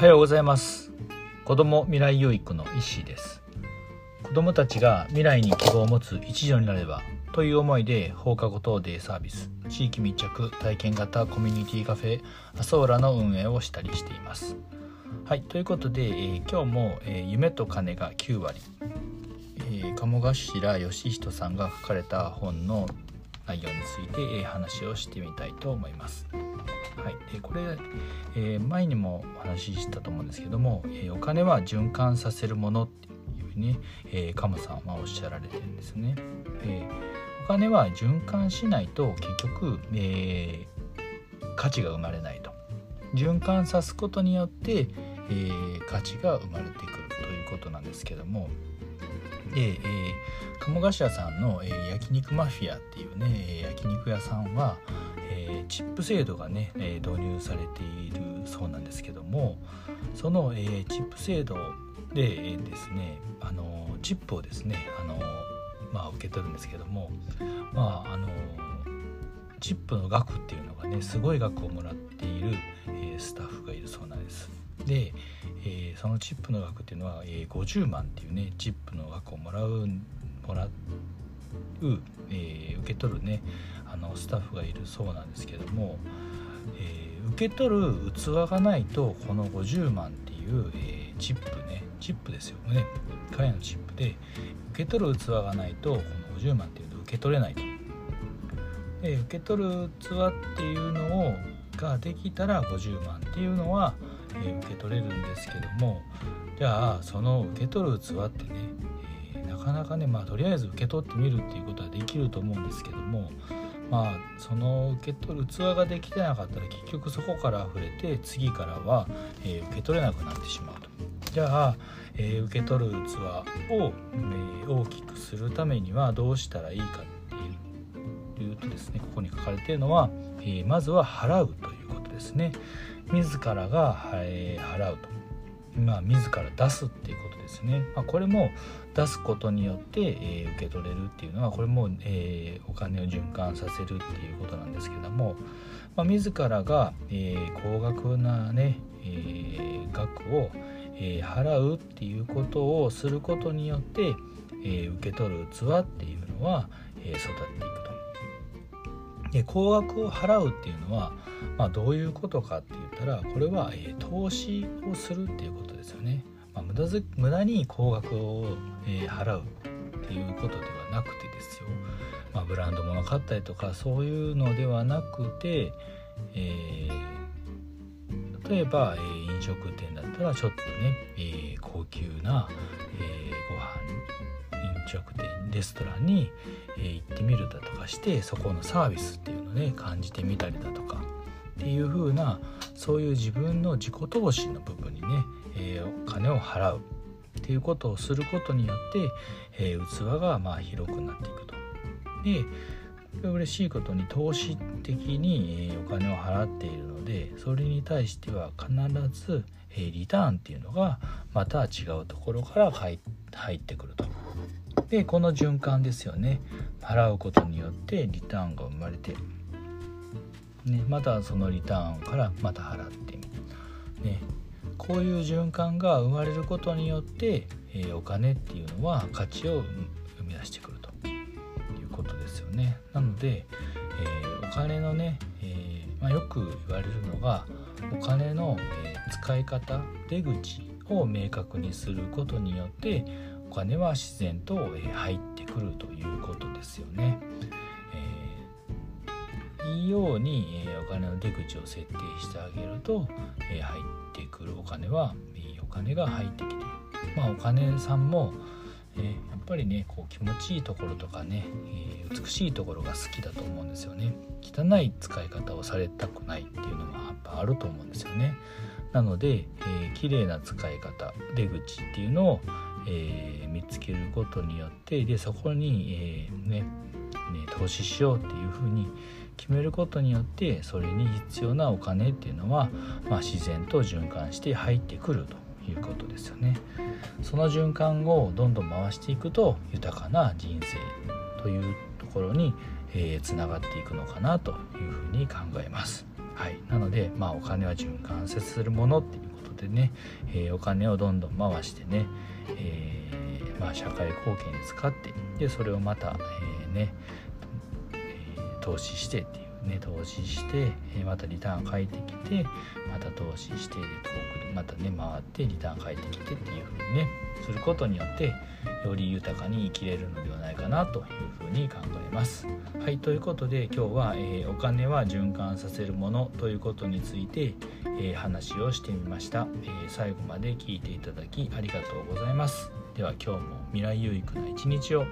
はようございます。子供未来養育の石井です。子供たちが未来に希望を持つ一助になればという思いで放課後等デイサービス地域密着体験型コミュニティカフェアソーラの運営をしたりしています。はいということで、えー、今日も、えー、夢と金が9割、えー、鴨頭義人さんが書かれた本の内容について、え話をしてみたいと思います。はい、えこれ、えー、前にもお話ししたと思うんですけども、えー、お金は循環させるものっていうふうに、えー、カムさんはおっしゃられてるんですね。えお金は循環しないと結局、え価値が生まれないと。循環さすことによって、え価値が生まれてくるということなんですけどもで、えー、鴨頭さんの、えー、焼肉マフィアっていうね焼肉屋さんは、え、チップ制度がね、え導入されているそうなんですけどもその、えチップ制度で、えですねあのチップをですねあの、まあ、受け取るんですけどもまああのチップの額っていうのがねすごい額をもらっている、えスタッフがいるそうなんです。で、え、そのチップの額っていうのは、えー、50万っていうねチップの額をもらうもらっう、えー、受け取るねあのスタッフがいるそうなんですけども、えー、受け取る器がないとこの50万っていう、えー、チップねチップですよね彼のチップで受け取る器がないとこの50万っていうのを受け取れないと。で受け取る器っていうのをができたら50万っていうのは、え受け取れるんですけどもじゃあその受け取る器ってね、かなかねまあとりあえず受け取ってみるっていうことはできると思うんですけどもまあその受け取る器ができてなかったら結局そこから溢れて次からは、えー、受け取れなくなってしまうと。じゃあ、えー、受け取る器を、えー、大きくするためにはどうしたらいいかっていうとですねここに書かれているのは、えまずは払うということですね。自らが、え払うと。まあ、自ら出すっていうことですね。まあ、これも出すことによって、えー、受け取れるっていうのはこれも、えー、お金を循環させるっていうことなんですけども、まあ、自らが、えー、高額なね、え額を、え払うっていうことをすることによって、え受け取る器っていうのは、え育っていくと。で高額を払うっていうのは、まあ、どういうことかって言ったらこれは、えー、投資をするっていうことですよね。まあ、無駄ず無駄に高額を、えー、払うっていうことではなくてですよ、まあ、ブランド物買ったりとかそういうのではなくて、えー、例えば、えー、飲食店だったらちょっとね、えー、高級な、えー、ご飯食店レストランに、えー、行ってみるだとかしてそこのサービスっていうのをね感じてみたりだとかっていう風なそういう自分の自己投資の部分にね、えー、お金を払うっていうことをすることによって、えー、器がまあ広くなっていくと。で嬉しいことに投資的にお金を払っているのでそれに対しては必ずリターンっていうのがまた違うところから入ってくると。でこの循環ですよね。払うことによってリターンが生まれて、ね、またそのリターンからまた払ってみる、ね、こういう循環が生まれることによって、えー、お金っていうのは価値を生み出してくると。いうことですよね。なので、えー、お金のね、えー、まあ、よく言われるのがお金の、え使い方出口を明確にすることによってお金は自然と入ってくるということですよね。えー、いいようにお金の出口を設定してあげると入ってくるお金はいいお金が入ってきてまあお金さんもえやっぱりねこう気持ちいいところとかね、えー、美しいところが好きだと思うんですよね。汚い使い方をされたくないっていうのはやっぱあると思うんですよね。なので、えー、綺麗な使い方出口っていうのをえー、見つけることによってでそこに、えー、ね、ね、投資しようっていうふうに決めることによってそれに必要なお金っていうのは、まあ、自然と循環して入ってくるということですよね。その循環をどんどん回していくと豊かな人生というところにつな、えー、がっていくのかなというふうに考えます。お金は循環接するものっていうことでね、えー、お金をどんどん回してね、えー、まあ、社会貢献に使ってでそれをまた、えーね、え投資してっていうね、投資して、えまたリターン返ってきてまた投資してで遠くまたね回ってリターン返ってきてっていう風にねすることによってより豊かに生きれるのではないかなというふうに考えます。はいということで今日は、えー、お金は循環させるものということについて、えー、話をしてみました、えー、最後まで聞いていただきありがとうございます。では今日も未来有益な一日を。